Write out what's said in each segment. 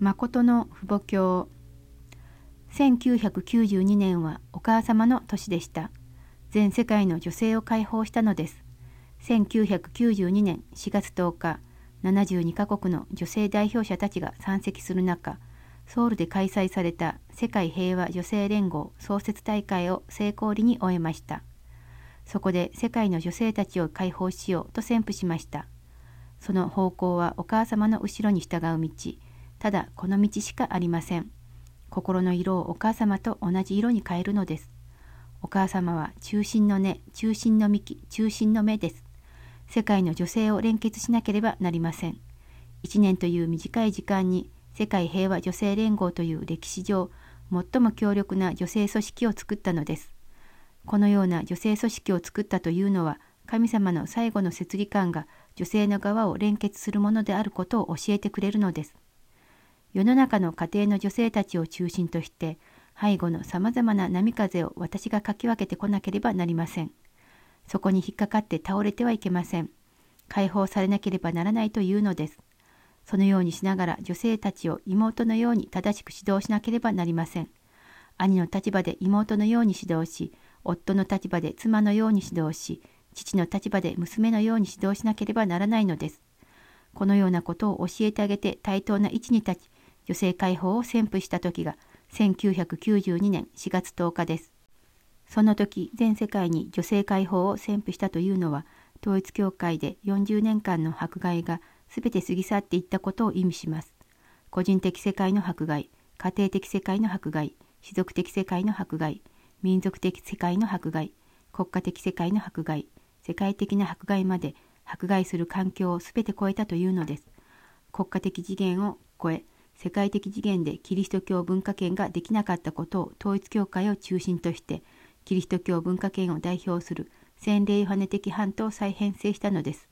誠の父母教1992年はお母様の年でした。全世界の女性を解放したのです。1992年4月10日、72カ国の女性代表者たちが参席する中、ソウルで開催された世界平和女性連合創設大会を成功裏に終えました。そこで世界の女性たちを解放しようと宣布しました。その方向はお母様の後ろに従う道、ただこの道しかありません。心の色をお母様と同じ色に変えるのです。お母様は中心の根、中心の幹、中心の目です。世界の女性を連結しなければなりません。1年という短い時間に世界平和女性連合という歴史上最も強力な女性組織を作ったのです。このような女性組織を作ったというのは神様の最後の摂理感が女性の側を連結するものであることを教えてくれるのです。世の中の家庭の女性たちを中心として背後のさまざまな波風を私がかき分けてこなければなりません。そこに引っかかって倒れてはいけません。解放されなければならないというのです。そのようにしながら女性たちを妹のように正しく指導しなければなりません。兄の立場で妹のように指導し、夫の立場で妻のように指導し、父の立場で娘のように指導しなければならないのです。このようなことを教えてあげて対等な位置に立ち、女性解放を宣布した時が1992年4月10日です。その時全世界に女性解放を宣布したというのは統一教会で40年間の迫害が全て過ぎ去っていったことを意味します。個人的世界の迫害、家庭的世界の迫害、士族的世界の迫害、民族的世界の迫害、国家的世界の迫害、世界的な迫害まで迫害する環境を全て超えたというのです。国家的次元を超え、世界的次元でキリスト教文化圏ができなかったことを統一教会を中心としてキリスト教文化圏を代表する洗礼ヨハネ的版とを再編成したのです。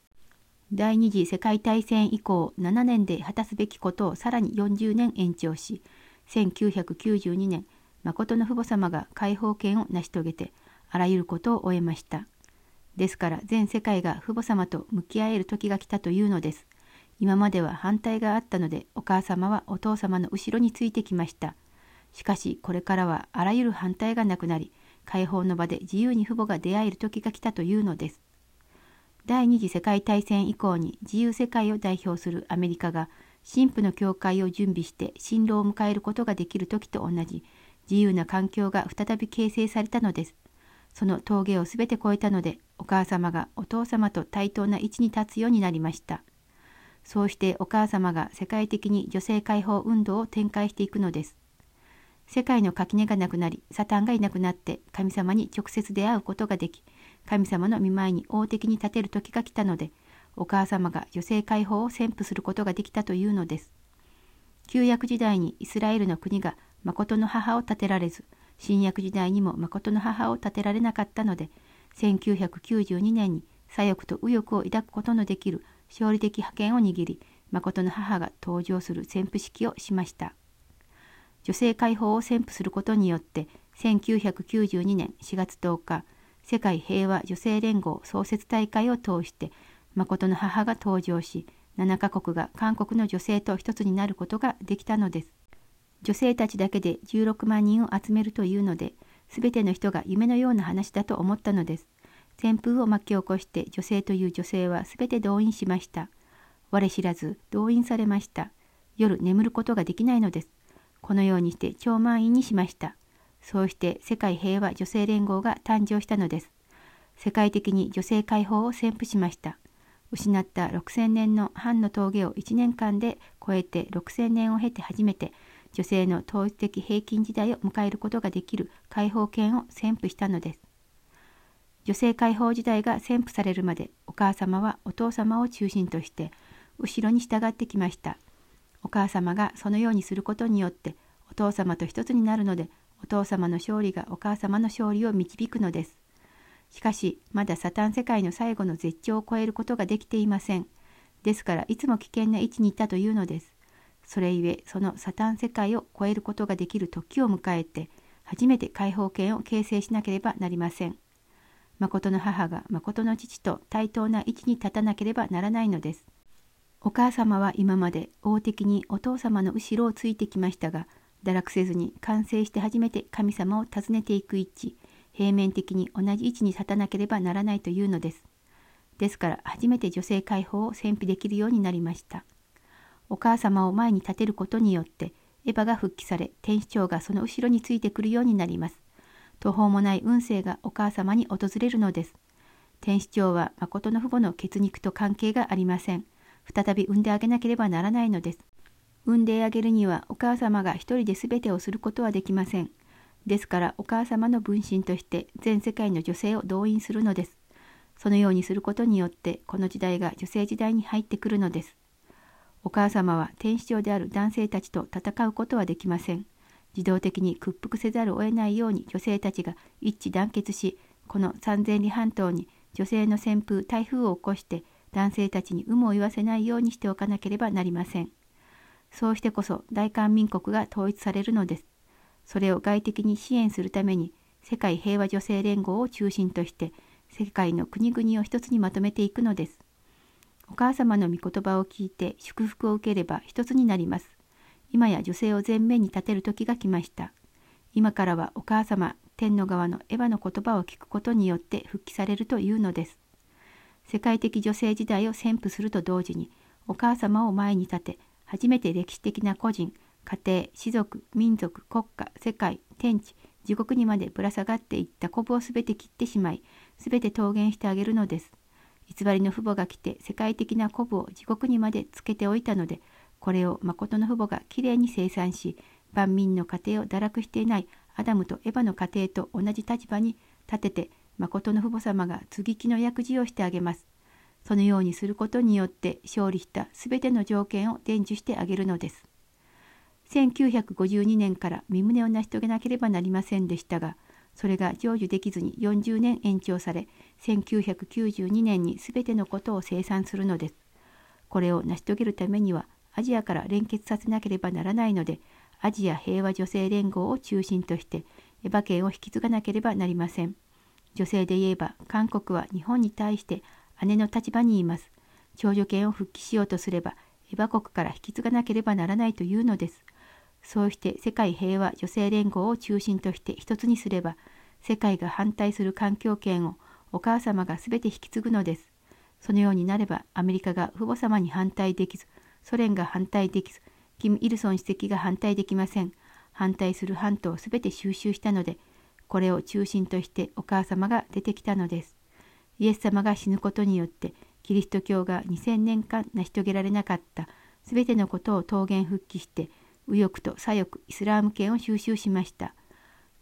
第二次世界大戦以降7年で果たすべきことをさらに40年延長し1992年誠の父母様が解放権を成し遂げてあらゆることを終えました。ですから全世界が父母様と向き合える時が来たというのです。今までは反対があったのでお母様はお父様の後ろについてきました。しかしこれからはあらゆる反対がなくなり解放の場で自由に父母が出会える時が来たというのです。第二次世界大戦以降に自由世界を代表するアメリカが神父の教会を準備して進路を迎えることができる時と同じ自由な環境が再び形成されたのです。その峠をすべて越えたのでお母様がお父様と対等な位置に立つようになりました。そうしてお母様が世界的に女性解放運動を展開していくのです。世界の垣根がなくなり、サタンがいなくなって神様に直接出会うことができ、神様の見舞いに大敵に立てる時が来たので、お母様が女性解放を宣布することができたというのです。旧約時代にイスラエルの国が誠の母を立てられず、新約時代にも誠の母を立てられなかったので、1992年に左翼と右翼を抱くことのできる勝利的覇権を握り、誠の母が登場する宣布式をしました。女性解放を宣布することによって、1992年4月10日、世界平和女性連合創設大会を通して、誠の母が登場し、7カ国が韓国の女性と一つになることができたのです。女性たちだけで16万人を集めるというので、すべての人が夢のような話だと思ったのです。旋風を巻き起こして女性という女性はすべて動員しました。我知らず動員されました。夜眠ることができないのです。このようにして超満員にしました。そうして世界平和女性連合が誕生したのです。世界的に女性解放を宣布しました。失った6000年の反の峠を1年間で超えて6000年を経て初めて女性の統一的平均時代を迎えることができる解放権を宣布したのです。女性解放時代が宣布されるまでお母様はお父様を中心として後ろに従ってきました。お母様がそのようにすることによってお父様と一つになるのでお父様の勝利がお母様の勝利を導くのです。しかしまだサタン世界の最後の絶頂を超えることができていません。ですからいつも危険な位置にいたというのです。それゆえそのサタン世界を超えることができる時を迎えて初めて解放権を形成しなければなりません。誠の母が誠の父と対等な位置に立たなければならないのです。お母様は今まで王的にお父様の後ろをついてきましたが、堕落せずに完成して初めて神様を訪ねていく位置、平面的に同じ位置に立たなければならないというのです。ですから初めて女性解放を戦費できるようになりました。お母様を前に立てることによってエヴァが復帰され天使長がその後ろについてくるようになります。途方もない運勢がお母様に訪れるのです。天使長は誠の父母の血肉と関係がありません。再び産んであげなければならないのです。産んであげるにはお母様が一人で全てをすることはできません。ですからお母様の分身として全世界の女性を動員するのです。そのようにすることによってこの時代が女性時代に入ってくるのです。お母様は天使長である男性たちと戦うことはできません。自動的に屈服せざるを得ないように女性たちが一致団結し、この三千里半島に女性の旋風、台風を起こして男性たちに有無を言わせないようにしておかなければなりません。そうしてこそ大韓民国が統一されるのです。それを外的に支援するために世界平和女性連合を中心として世界の国々を一つにまとめていくのです。お母様の御言葉を聞いて祝福を受ければ一つになります。今や女性を前面に立てる時が来ました。今からはお母様、天の川のエヴァの言葉を聞くことによって復帰されるというのです。世界的女性時代を宣布すると同時に、お母様を前に立て、初めて歴史的な個人、家庭、士族、民族、国家、世界、天地、地獄にまでぶら下がっていったコブをすべて切ってしまい、すべて桃源してあげるのです。偽りの父母が来て世界的なコブを地獄にまでつけておいたので、これを誠の父母がきれいに生産し、万民の家庭を堕落していないアダムとエヴァの家庭と同じ立場に立てて誠の父母様が継ぎ木の役事をしてあげます。そのようにすることによって勝利したすべての条件を伝授してあげるのです。1952年から身旨を成し遂げなければなりませんでしたが、それが成就できずに40年延長され、1992年にすべてのことを生産するのです。これを成し遂げるためには、アジアから連結させなければならないので、アジア平和女性連合を中心としてエヴァ権を引き継がなければなりません。女性で言えば韓国は日本に対して姉の立場にいます。長女権を復帰しようとすればエヴァ国から引き継がなければならないというのです。そうして世界平和女性連合を中心として一つにすれば世界が反対する環境権をお母様が全て引き継ぐのです。そのようになればアメリカが父母様に反対できずソ連が反対できずキム・イルソン主席が反対できません。反対する半島をすべて収集したので、これを中心としてお母様が出てきたのです。イエス様が死ぬことによって、キリスト教が2000年間成し遂げられなかったすべてのことを桃源復帰して、右翼と左翼イスラーム圏を収集しました。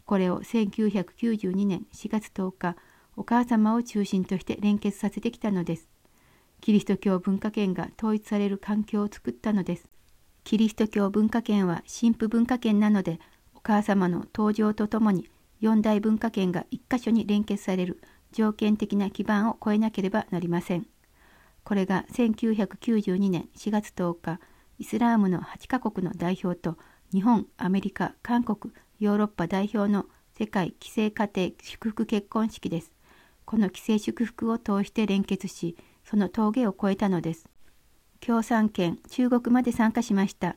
これを1992年4月10日、お母様を中心として連結させてきたのです。キリスト教文化圏が統一される環境を作ったのです。キリスト教文化圏は神父文化圏なので、お母様の登場とともに四大文化圏が一箇所に連結される条件的な基盤を超えなければなりません。これが1992年4月10日、イスラームの8カ国の代表と日本、アメリカ、韓国、ヨーロッパ代表の世界規制家庭祝福結婚式です。この規制祝福を通して連結し、その峠を越えたのです。共産圏中国まで参加しました。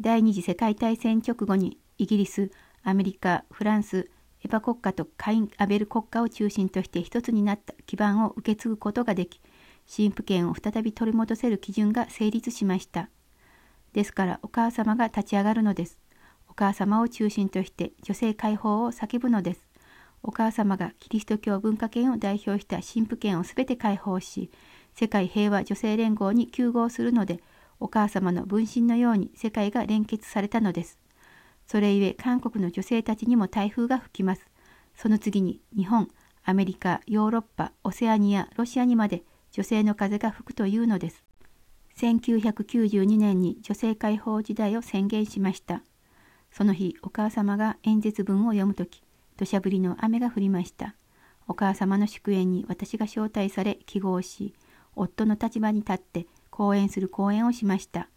第二次世界大戦直後にイギリス、アメリカ、フランス、エヴァ国家とカイン・アベル国家を中心として一つになった基盤を受け継ぐことができ、神父権を再び取り戻せる基準が成立しました。ですからお母様が立ち上がるのです。お母様を中心として女性解放を叫ぶのです。お母様がキリスト教文化圏を代表した神父権をすべて解放し、世界平和女性連合に休合するので、お母様の分身のように世界が連結されたのです。それゆえ韓国の女性たちにも台風が吹きます。その次に日本、アメリカ、ヨーロッパ、オセアニア、ロシアにまで女性の風が吹くというのです。1992年に女性解放時代を宣言しました。その日、お母様が演説文を読むとき、土砂降りの雨が降りました。お母様の祝宴に私が招待され、記号し、夫の立場に立って講演する講演をしました。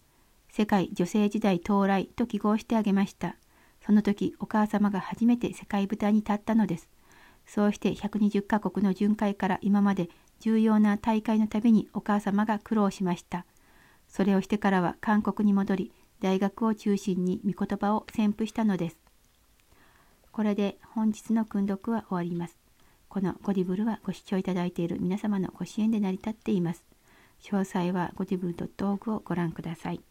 世界女性時代到来と記号してあげました。その時お母様が初めて世界舞台に立ったのです。そうして120カ国の巡回から今まで重要な大会のたびにお母様が苦労しました。それをしてからは韓国に戻り大学を中心に御言葉を宣布したのです。これで本日の訓読は終わります。このゴディブルはご視聴いただいている皆様のご支援で成り立っています。詳細はゴディブル .org をご覧ください。